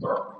Sure.